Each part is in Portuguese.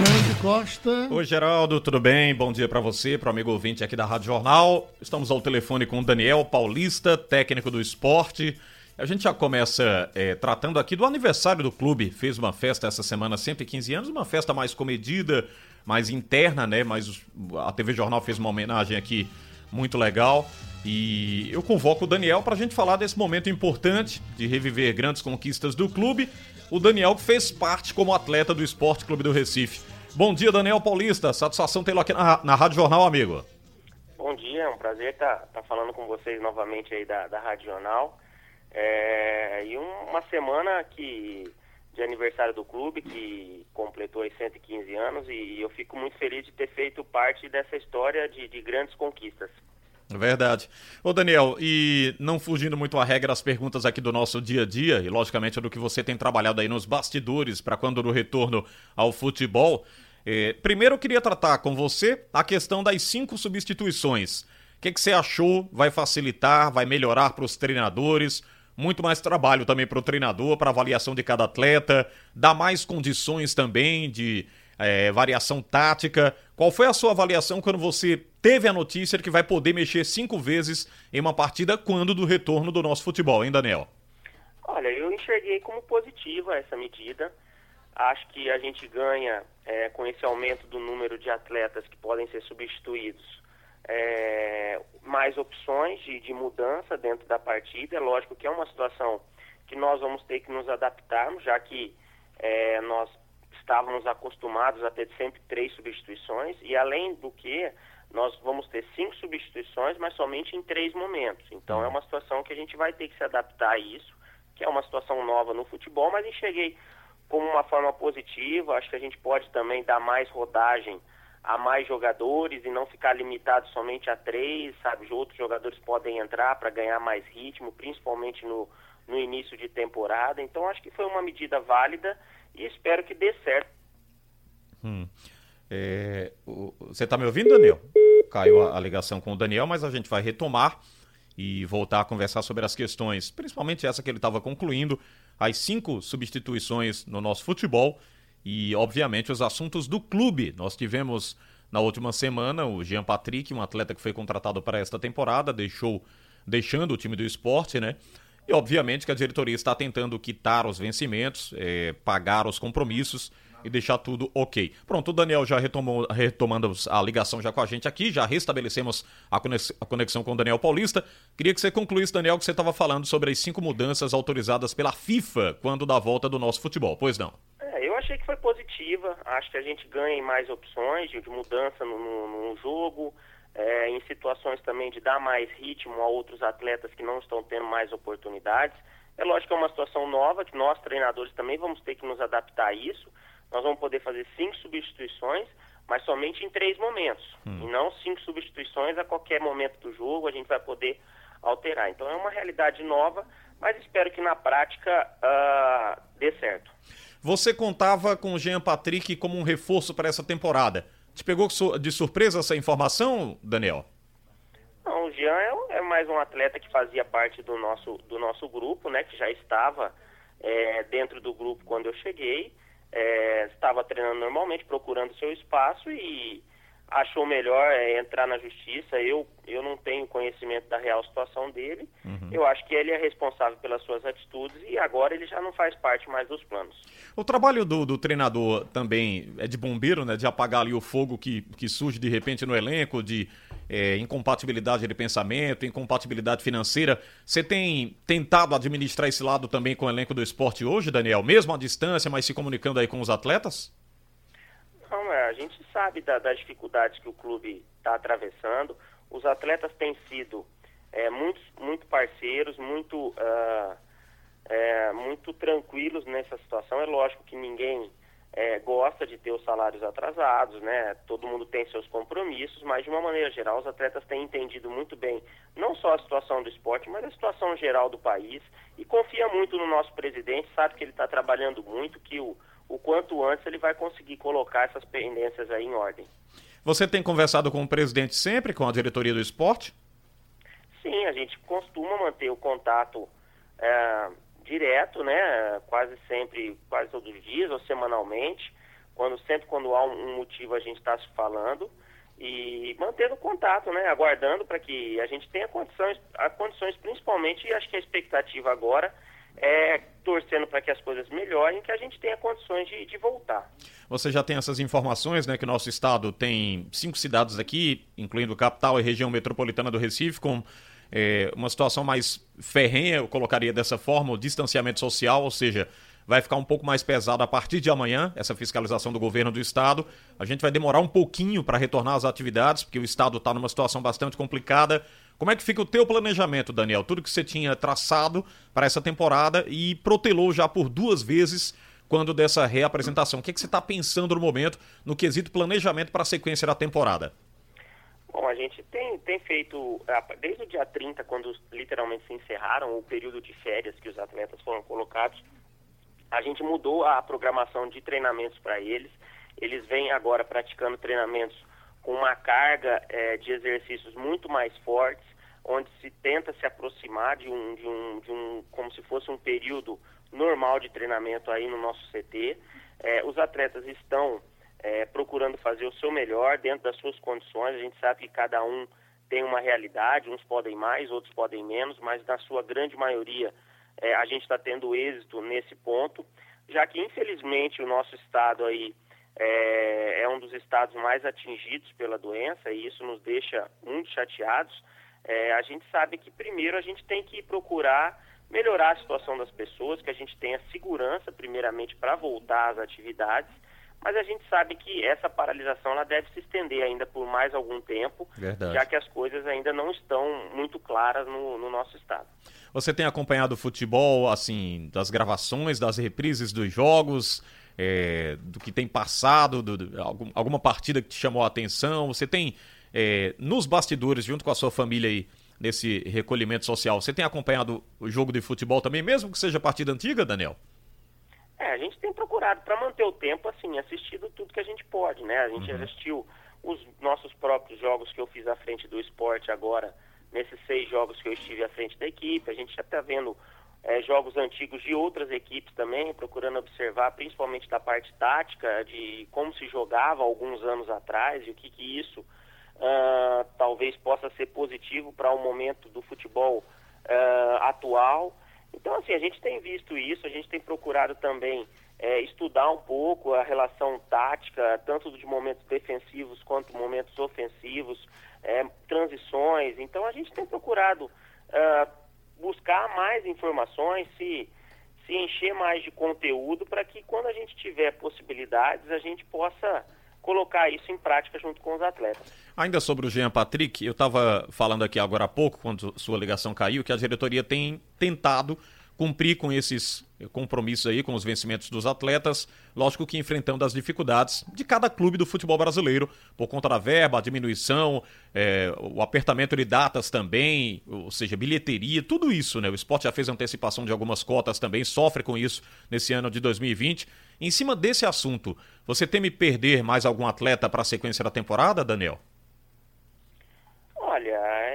Xande Costa. Oi, Geraldo, tudo bem? Bom dia para você, para o amigo ouvinte aqui da Rádio Jornal. Estamos ao telefone com o Daniel Paulista, técnico do esporte. A gente já começa é, tratando aqui do aniversário do clube. Fez uma festa essa semana, 115 anos, uma festa mais comedida, mais interna, né? Mas a TV Jornal fez uma homenagem aqui muito legal. E eu convoco o Daniel para a gente falar desse momento importante de reviver grandes conquistas do clube. O Daniel que fez parte como atleta do Esporte Clube do Recife. Bom dia, Daniel Paulista. Satisfação tê-lo aqui na, na Rádio Jornal, amigo. Bom dia, é um prazer estar tá, tá falando com vocês novamente aí da, da Rádio Jornal. É, e uma semana que de aniversário do clube, que completou aí 115 anos, e eu fico muito feliz de ter feito parte dessa história de, de grandes conquistas. Verdade. Ô Daniel, e não fugindo muito à regra as perguntas aqui do nosso dia a dia, e logicamente do que você tem trabalhado aí nos bastidores para quando no retorno ao futebol, eh, primeiro eu queria tratar com você a questão das cinco substituições. O que, que você achou? Vai facilitar, vai melhorar para os treinadores? muito mais trabalho também para o treinador, para avaliação de cada atleta, dá mais condições também de é, variação tática. Qual foi a sua avaliação quando você teve a notícia de que vai poder mexer cinco vezes em uma partida quando do retorno do nosso futebol, hein, Daniel? Olha, eu enxerguei como positiva essa medida. Acho que a gente ganha é, com esse aumento do número de atletas que podem ser substituídos é, mais opções de, de, mudança dentro da partida. É lógico que é uma situação que nós vamos ter que nos adaptarmos, já que é, nós estávamos acostumados a ter sempre três substituições e além do que nós vamos ter cinco substituições, mas somente em três momentos. Então é uma situação que a gente vai ter que se adaptar a isso, que é uma situação nova no futebol, mas enxerguei como uma forma positiva. Acho que a gente pode também dar mais rodagem a mais jogadores e não ficar limitado somente a três, sabe? Outros jogadores podem entrar para ganhar mais ritmo, principalmente no, no início de temporada. Então acho que foi uma medida válida e espero que dê certo. Hum. É, o, você está me ouvindo, Daniel? Caiu a, a ligação com o Daniel, mas a gente vai retomar e voltar a conversar sobre as questões, principalmente essa que ele estava concluindo, as cinco substituições no nosso futebol e, obviamente, os assuntos do clube. Nós tivemos na última semana o Jean Patrick, um atleta que foi contratado para esta temporada, deixou deixando o time do esporte, né? E obviamente que a diretoria está tentando quitar os vencimentos, é, pagar os compromissos e deixar tudo ok. Pronto, o Daniel já retomou, retomando a ligação já com a gente aqui, já restabelecemos a conexão com o Daniel Paulista. Queria que você concluísse, Daniel, que você estava falando sobre as cinco mudanças autorizadas pela FIFA quando da volta do nosso futebol. Pois não? achei que foi positiva. Acho que a gente ganha mais opções de, de mudança no, no, no jogo, é, em situações também de dar mais ritmo a outros atletas que não estão tendo mais oportunidades. É lógico que é uma situação nova, que nós treinadores também vamos ter que nos adaptar a isso. Nós vamos poder fazer cinco substituições, mas somente em três momentos. Hum. E não cinco substituições a qualquer momento do jogo, a gente vai poder alterar. Então é uma realidade nova, mas espero que na prática uh, dê certo. Você contava com o Jean Patrick como um reforço para essa temporada. Te pegou de surpresa essa informação, Daniel? Não, o Jean é, é mais um atleta que fazia parte do nosso, do nosso grupo, né? Que já estava é, dentro do grupo quando eu cheguei. É, estava treinando normalmente, procurando seu espaço e achou melhor é, entrar na justiça. Eu, eu não tenho conhecimento da real situação dele. Uhum. Eu acho que ele é responsável pelas suas atitudes e agora ele já não faz parte mais dos planos. O trabalho do, do treinador também é de bombeiro, né? De apagar ali o fogo que, que surge de repente no elenco, de é, incompatibilidade de pensamento, incompatibilidade financeira. Você tem tentado administrar esse lado também com o elenco do esporte hoje, Daniel? Mesmo à distância, mas se comunicando aí com os atletas? A gente sabe da, das dificuldades que o clube está atravessando. Os atletas têm sido é, muito, muito parceiros, muito, uh, é, muito tranquilos nessa situação. É lógico que ninguém é, gosta de ter os salários atrasados, né? Todo mundo tem seus compromissos, mas de uma maneira geral os atletas têm entendido muito bem não só a situação do esporte, mas a situação geral do país e confia muito no nosso presidente, sabe que ele está trabalhando muito, que o o quanto antes ele vai conseguir colocar essas pendências aí em ordem. Você tem conversado com o presidente sempre, com a diretoria do esporte? Sim, a gente costuma manter o contato é, direto, né? Quase sempre, quase todos os dias ou semanalmente, quando sempre quando há um, um motivo a gente está se falando e mantendo contato, né? Aguardando para que a gente tenha condições, condições principalmente, e acho que a expectativa agora é torcendo para que as coisas melhorem, que a gente tenha condições de, de, voltar. Você já tem essas informações, né? Que nosso estado tem cinco cidades aqui, incluindo capital e região metropolitana do Recife, com é, uma situação mais ferrenha, eu colocaria dessa forma, o distanciamento social, ou seja, vai ficar um pouco mais pesado a partir de amanhã, essa fiscalização do governo do estado. A gente vai demorar um pouquinho para retornar às atividades, porque o estado está numa situação bastante complicada. Como é que fica o teu planejamento, Daniel? Tudo que você tinha traçado para essa temporada e protelou já por duas vezes quando dessa reapresentação. O que, é que você está pensando no momento no quesito planejamento para a sequência da temporada? Bom, a gente tem, tem feito, desde o dia 30, quando literalmente se encerraram o período de férias que os atletas foram colocados, a gente mudou a programação de treinamentos para eles. Eles vêm agora praticando treinamentos com uma carga é, de exercícios muito mais fortes, onde se tenta se aproximar de um, de um, de um como se fosse um período normal de treinamento aí no nosso CT. É, os atletas estão é, procurando fazer o seu melhor dentro das suas condições. A gente sabe que cada um tem uma realidade, uns podem mais, outros podem menos, mas na sua grande maioria é, a gente está tendo êxito nesse ponto, já que infelizmente o nosso estado aí é, é, um dos estados mais atingidos pela doença e isso nos deixa muito chateados. É, a gente sabe que primeiro a gente tem que procurar melhorar a situação das pessoas, que a gente tenha segurança primeiramente para voltar às atividades, mas a gente sabe que essa paralisação ela deve se estender ainda por mais algum tempo, Verdade. já que as coisas ainda não estão muito claras no, no nosso estado. Você tem acompanhado o futebol, assim, das gravações, das reprises dos jogos, é, do que tem passado, do, do, algum, alguma partida que te chamou a atenção? Você tem, é, nos bastidores, junto com a sua família aí, nesse recolhimento social, você tem acompanhado o jogo de futebol também, mesmo que seja partida antiga, Daniel? É, a gente tem procurado, para manter o tempo, assim, assistido tudo que a gente pode, né? A gente uhum. assistiu os nossos próprios jogos que eu fiz à frente do esporte agora, nesses seis jogos que eu estive à frente da equipe. A gente já está vendo é, jogos antigos de outras equipes também, procurando observar principalmente da parte tática, de como se jogava alguns anos atrás e o que, que isso uh, talvez possa ser positivo para o momento do futebol uh, atual. Então, assim, a gente tem visto isso, a gente tem procurado também é, estudar um pouco a relação tática, tanto de momentos defensivos quanto momentos ofensivos, é, transições. Então a gente tem procurado uh, buscar mais informações, se, se encher mais de conteúdo para que quando a gente tiver possibilidades a gente possa colocar isso em prática junto com os atletas. Ainda sobre o Jean Patrick, eu estava falando aqui agora há pouco, quando sua ligação caiu, que a diretoria tem tentado cumprir com esses compromissos aí, com os vencimentos dos atletas, lógico que enfrentando as dificuldades de cada clube do futebol brasileiro, por conta da verba, a diminuição, é, o apertamento de datas também, ou seja, bilheteria, tudo isso, né? O esporte já fez antecipação de algumas cotas também, sofre com isso nesse ano de 2020. Em cima desse assunto, você teme perder mais algum atleta para a sequência da temporada, Daniel? Olha,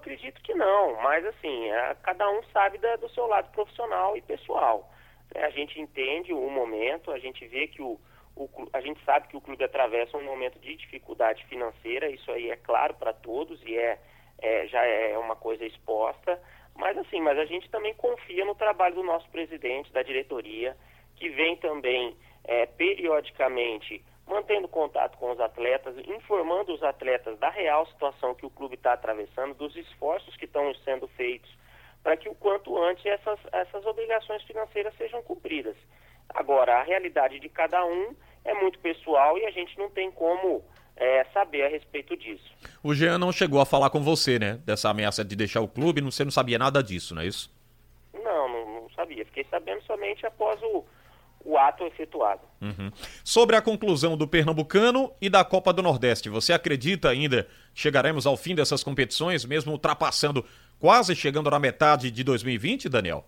acredito que não, mas assim, é, cada um sabe da, do seu lado profissional e pessoal. É, a gente entende o momento, a gente vê que o, o, a gente sabe que o clube atravessa um momento de dificuldade financeira, isso aí é claro para todos e é, é, já é uma coisa exposta, mas assim, mas a gente também confia no trabalho do nosso presidente, da diretoria, que vem também é, periodicamente mantendo contato com os atletas, informando os atletas da real situação que o clube está atravessando, dos esforços que estão sendo feitos para que o quanto antes essas, essas obrigações financeiras sejam cumpridas. Agora, a realidade de cada um é muito pessoal e a gente não tem como é, saber a respeito disso. O Jean não chegou a falar com você, né? Dessa ameaça de deixar o clube, você não sabia nada disso, não é isso? Não, não, não sabia. Fiquei sabendo somente após o, o ato efetuado. Uhum. Sobre a conclusão do Pernambucano e da Copa do Nordeste, você acredita ainda que chegaremos ao fim dessas competições, mesmo ultrapassando, quase chegando na metade de 2020, Daniel?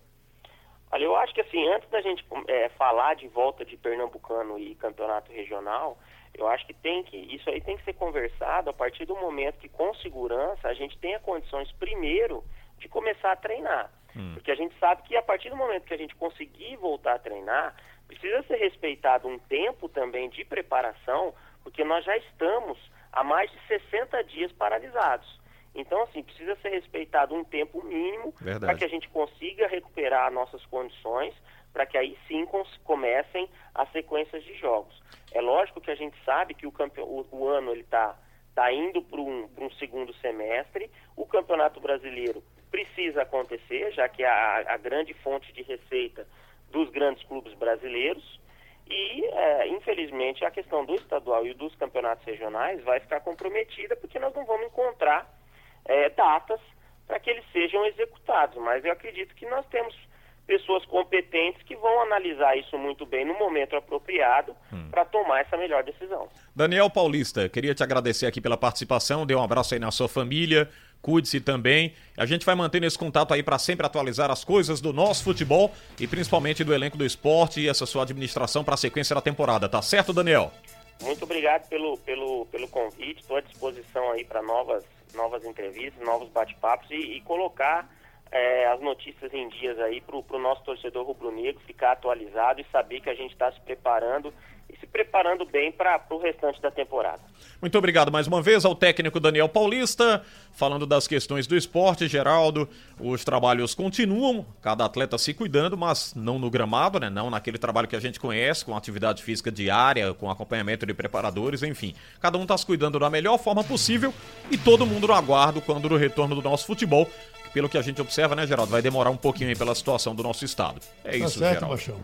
Olha, eu acho que assim, antes da gente é, falar de volta de Pernambucano e campeonato regional, eu acho que tem que isso aí tem que ser conversado a partir do momento que com segurança a gente tenha condições primeiro de começar a treinar. Hum. Porque a gente sabe que a partir do momento que a gente conseguir voltar a treinar, precisa ser respeitado um tempo também de preparação, porque nós já estamos há mais de 60 dias paralisados. Então, assim, precisa ser respeitado um tempo mínimo para que a gente consiga recuperar nossas condições, para que aí sim comecem as sequências de jogos. É lógico que a gente sabe que o, o, o ano ele está tá indo para um, um segundo semestre, o Campeonato Brasileiro precisa acontecer, já que é a, a grande fonte de receita dos grandes clubes brasileiros, e, é, infelizmente, a questão do estadual e dos campeonatos regionais vai ficar comprometida porque nós não vamos encontrar é, datas para que eles sejam executados. Mas eu acredito que nós temos pessoas competentes que vão analisar isso muito bem no momento apropriado hum. para tomar essa melhor decisão. Daniel Paulista, queria te agradecer aqui pela participação, dê um abraço aí na sua família, cuide-se também. A gente vai mantendo esse contato aí para sempre atualizar as coisas do nosso futebol e principalmente do elenco do esporte e essa sua administração para a sequência da temporada, tá certo, Daniel? Muito obrigado pelo, pelo, pelo convite, estou à disposição aí para novas, novas entrevistas, novos bate-papos e, e colocar é, as notícias em dias aí para o nosso torcedor rubro-negro ficar atualizado e saber que a gente está se preparando e se preparando bem para o restante da temporada. Muito obrigado mais uma vez ao técnico Daniel Paulista, falando das questões do esporte, Geraldo. Os trabalhos continuam, cada atleta se cuidando, mas não no gramado, né? Não naquele trabalho que a gente conhece, com atividade física diária, com acompanhamento de preparadores, enfim. Cada um está se cuidando da melhor forma possível e todo mundo no aguardo quando do retorno do nosso futebol pelo que a gente observa, né, Geraldo? Vai demorar um pouquinho aí pela situação do nosso estado. É tá isso, certo, Geraldo.